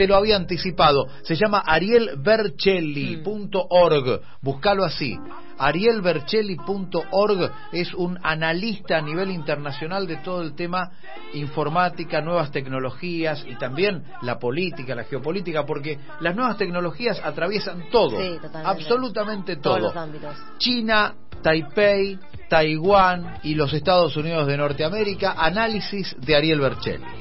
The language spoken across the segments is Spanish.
te lo había anticipado. Se llama arielvercelli.org. Búscalo así. arielvercelli.org es un analista a nivel internacional de todo el tema informática, nuevas tecnologías y también la política, la geopolítica, porque las nuevas tecnologías atraviesan todo, absolutamente todo. Todos los ámbitos. China, Taipei, Taiwán y los Estados Unidos de Norteamérica. Análisis de Ariel Bercelli.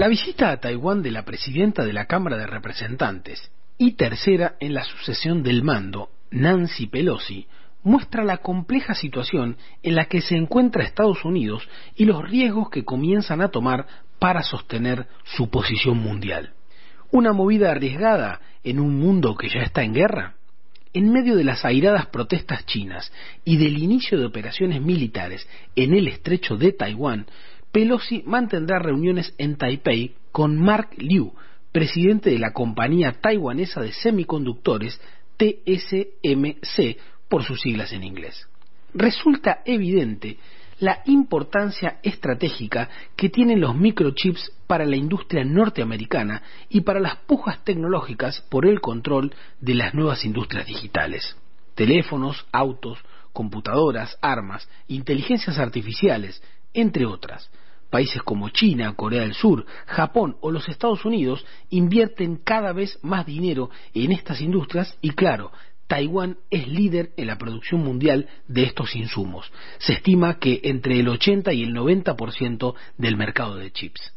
La visita a Taiwán de la presidenta de la Cámara de Representantes y tercera en la sucesión del mando, Nancy Pelosi, muestra la compleja situación en la que se encuentra Estados Unidos y los riesgos que comienzan a tomar para sostener su posición mundial. ¿Una movida arriesgada en un mundo que ya está en guerra? En medio de las airadas protestas chinas y del inicio de operaciones militares en el estrecho de Taiwán, Pelosi mantendrá reuniones en Taipei con Mark Liu, presidente de la compañía taiwanesa de semiconductores TSMC por sus siglas en inglés. Resulta evidente la importancia estratégica que tienen los microchips para la industria norteamericana y para las pujas tecnológicas por el control de las nuevas industrias digitales. Teléfonos, autos, computadoras, armas, inteligencias artificiales, entre otras. Países como China, Corea del Sur, Japón o los Estados Unidos invierten cada vez más dinero en estas industrias y claro, Taiwán es líder en la producción mundial de estos insumos. Se estima que entre el 80 y el 90% del mercado de chips.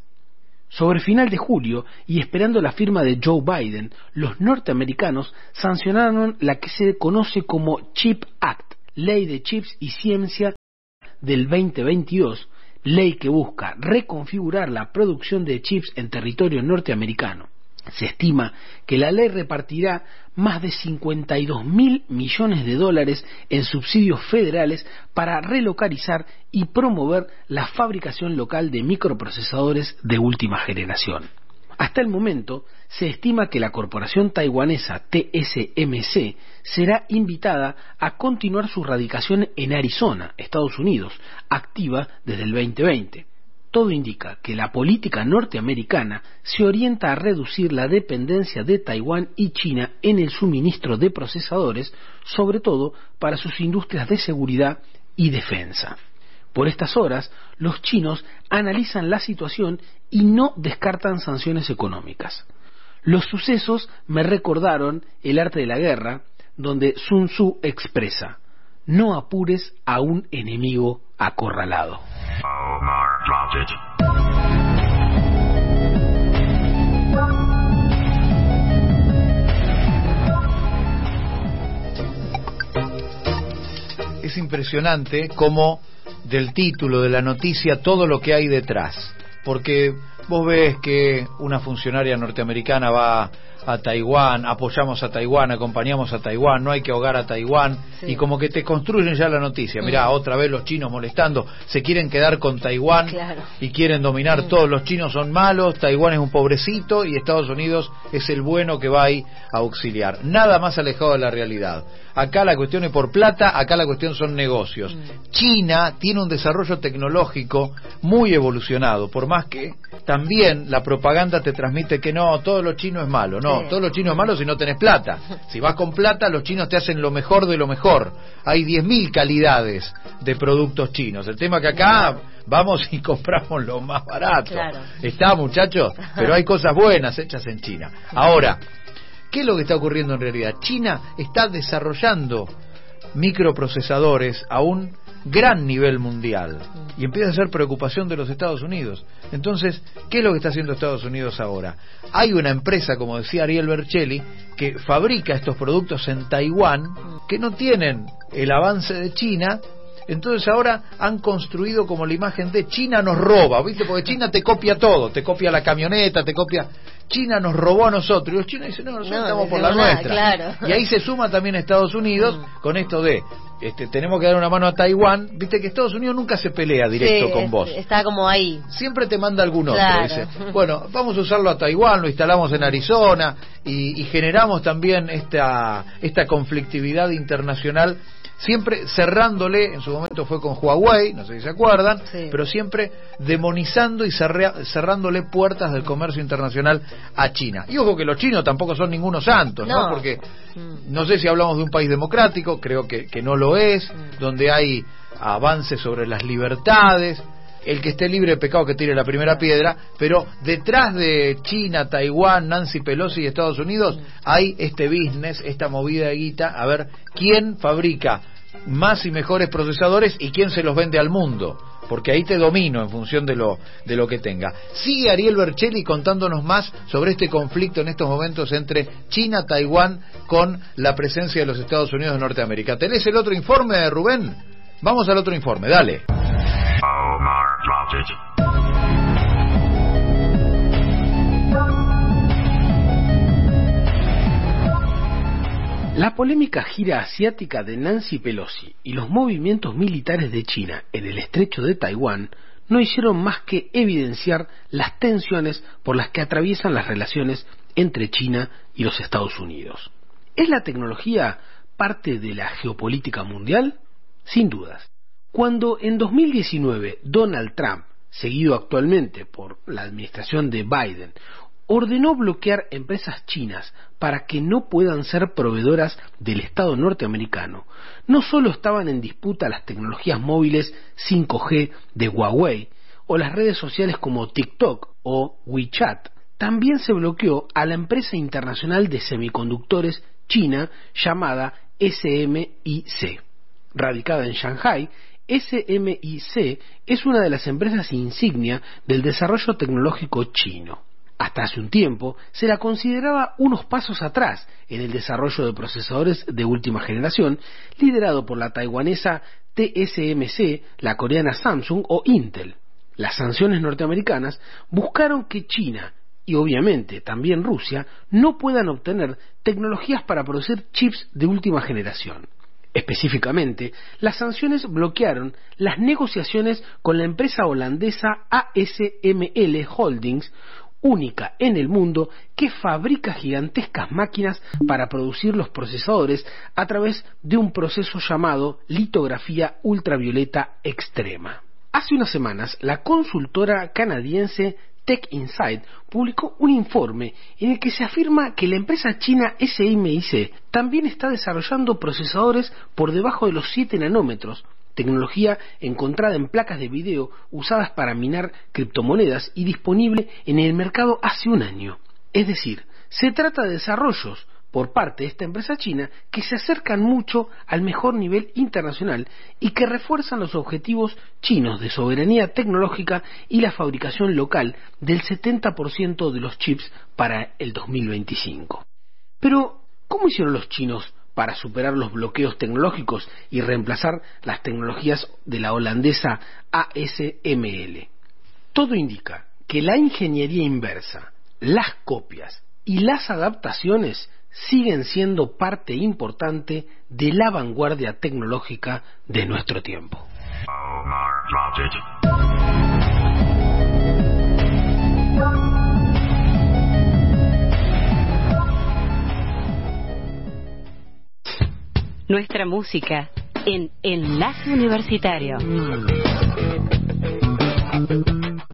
Sobre final de julio, y esperando la firma de Joe Biden, los norteamericanos sancionaron la que se conoce como Chip Act, Ley de Chips y Ciencia del 2022, ley que busca reconfigurar la producción de chips en territorio norteamericano. Se estima que la ley repartirá más de 52 mil millones de dólares en subsidios federales para relocalizar y promover la fabricación local de microprocesadores de última generación. Hasta el momento, se estima que la corporación taiwanesa TSMC será invitada a continuar su radicación en Arizona, Estados Unidos, activa desde el 2020. Todo indica que la política norteamericana se orienta a reducir la dependencia de Taiwán y China en el suministro de procesadores, sobre todo para sus industrias de seguridad y defensa. Por estas horas, los chinos analizan la situación y no descartan sanciones económicas. Los sucesos me recordaron El arte de la guerra, donde Sun Tzu expresa, no apures a un enemigo acorralado. Es impresionante cómo del título de la noticia todo lo que hay detrás. Porque vos ves que una funcionaria norteamericana va a Taiwán, apoyamos a Taiwán, acompañamos a Taiwán, no hay que ahogar a Taiwán, y como que te construyen ya la noticia. Mirá, otra vez los chinos molestando, se quieren quedar con Taiwán y quieren dominar todos. Los chinos son malos, Taiwán es un pobrecito y Estados Unidos es el bueno que va ahí a auxiliar. Nada más alejado de la realidad. Acá la cuestión es por plata, acá la cuestión son negocios. Mm. China tiene un desarrollo tecnológico muy evolucionado, por más que también la propaganda te transmite que no, todo lo chino es malo. No, todo lo chino es malo si no tenés plata. Si vas con plata, los chinos te hacen lo mejor de lo mejor. Hay 10.000 calidades de productos chinos. El tema que acá vamos y compramos lo más barato. Está, muchachos, pero hay cosas buenas hechas en China. Ahora, ¿qué es lo que está ocurriendo en realidad? China está desarrollando microprocesadores a un gran nivel mundial y empieza a ser preocupación de los Estados Unidos. Entonces, ¿qué es lo que está haciendo Estados Unidos ahora? Hay una empresa, como decía Ariel Bercelli, que fabrica estos productos en Taiwán que no tienen el avance de China entonces ahora han construido como la imagen de China nos roba, ¿viste? Porque China te copia todo, te copia la camioneta, te copia... China nos robó a nosotros. Y los chinos dicen, no, nosotros estamos por la nuestra. Y ahí se suma también Estados Unidos mm. con esto de, este, tenemos que dar una mano a Taiwán. Viste que Estados Unidos nunca se pelea directo con vos. Está como ahí. Siempre te manda algún otro. Dice, bueno, vamos a usarlo a Taiwán, lo instalamos en Arizona y, y generamos también esta, esta conflictividad internacional siempre cerrándole, en su momento fue con Huawei, no sé si se acuerdan, Sí. pero siempre demonizando y cerrea- cerrándole puertas del comercio internacional a China. Y ojo que los chinos tampoco son ningunos santos, ¿no? No. Porque Mm. no sé si hablamos de un país democrático, creo que, que no lo es, donde hay avances sobre las libertades. El que esté libre de pecado que tire la primera piedra, pero detrás de China, Taiwán, Nancy Pelosi y Estados Unidos hay este business, esta movida de guita, a ver quién fabrica más y mejores procesadores y quién se los vende al mundo, porque ahí te domino en función de lo de lo que tenga. Sigue Ariel Bercelli contándonos más sobre este conflicto en estos momentos entre China, Taiwán con la presencia de los Estados Unidos de Norteamérica. ¿Tenés el otro informe, Rubén? Vamos al otro informe, dale. Omar La polémica gira asiática de Nancy Pelosi y los movimientos militares de China en el estrecho de Taiwán no hicieron más que evidenciar las tensiones por las que atraviesan las relaciones entre China y los Estados Unidos. ¿Es la tecnología parte de la geopolítica mundial? Sin dudas. Cuando en 2019 Donald Trump, seguido actualmente por la administración de Biden, ordenó bloquear empresas chinas para que no puedan ser proveedoras del Estado norteamericano, no solo estaban en disputa las tecnologías móviles 5G de Huawei o las redes sociales como TikTok o WeChat, también se bloqueó a la empresa internacional de semiconductores china llamada SMIC. Radicada en Shanghai, SMIC es una de las empresas insignia del desarrollo tecnológico chino. Hasta hace un tiempo se la consideraba unos pasos atrás en el desarrollo de procesadores de última generación, liderado por la taiwanesa TSMC, la coreana Samsung o Intel. Las sanciones norteamericanas buscaron que China y obviamente también Rusia no puedan obtener tecnologías para producir chips de última generación. Específicamente, las sanciones bloquearon las negociaciones con la empresa holandesa ASML Holdings, única en el mundo que fabrica gigantescas máquinas para producir los procesadores a través de un proceso llamado litografía ultravioleta extrema. Hace unas semanas, la consultora canadiense Tech Insight publicó un informe en el que se afirma que la empresa china SMIC también está desarrollando procesadores por debajo de los 7 nanómetros, tecnología encontrada en placas de video usadas para minar criptomonedas y disponible en el mercado hace un año. Es decir, se trata de desarrollos por parte de esta empresa china que se acercan mucho al mejor nivel internacional y que refuerzan los objetivos chinos de soberanía tecnológica y la fabricación local del 70% de los chips para el 2025. Pero, ¿cómo hicieron los chinos para superar los bloqueos tecnológicos y reemplazar las tecnologías de la holandesa ASML? Todo indica que la ingeniería inversa, las copias y las adaptaciones siguen siendo parte importante de la vanguardia tecnológica de nuestro tiempo. Nuestra música en Enlace Universitario.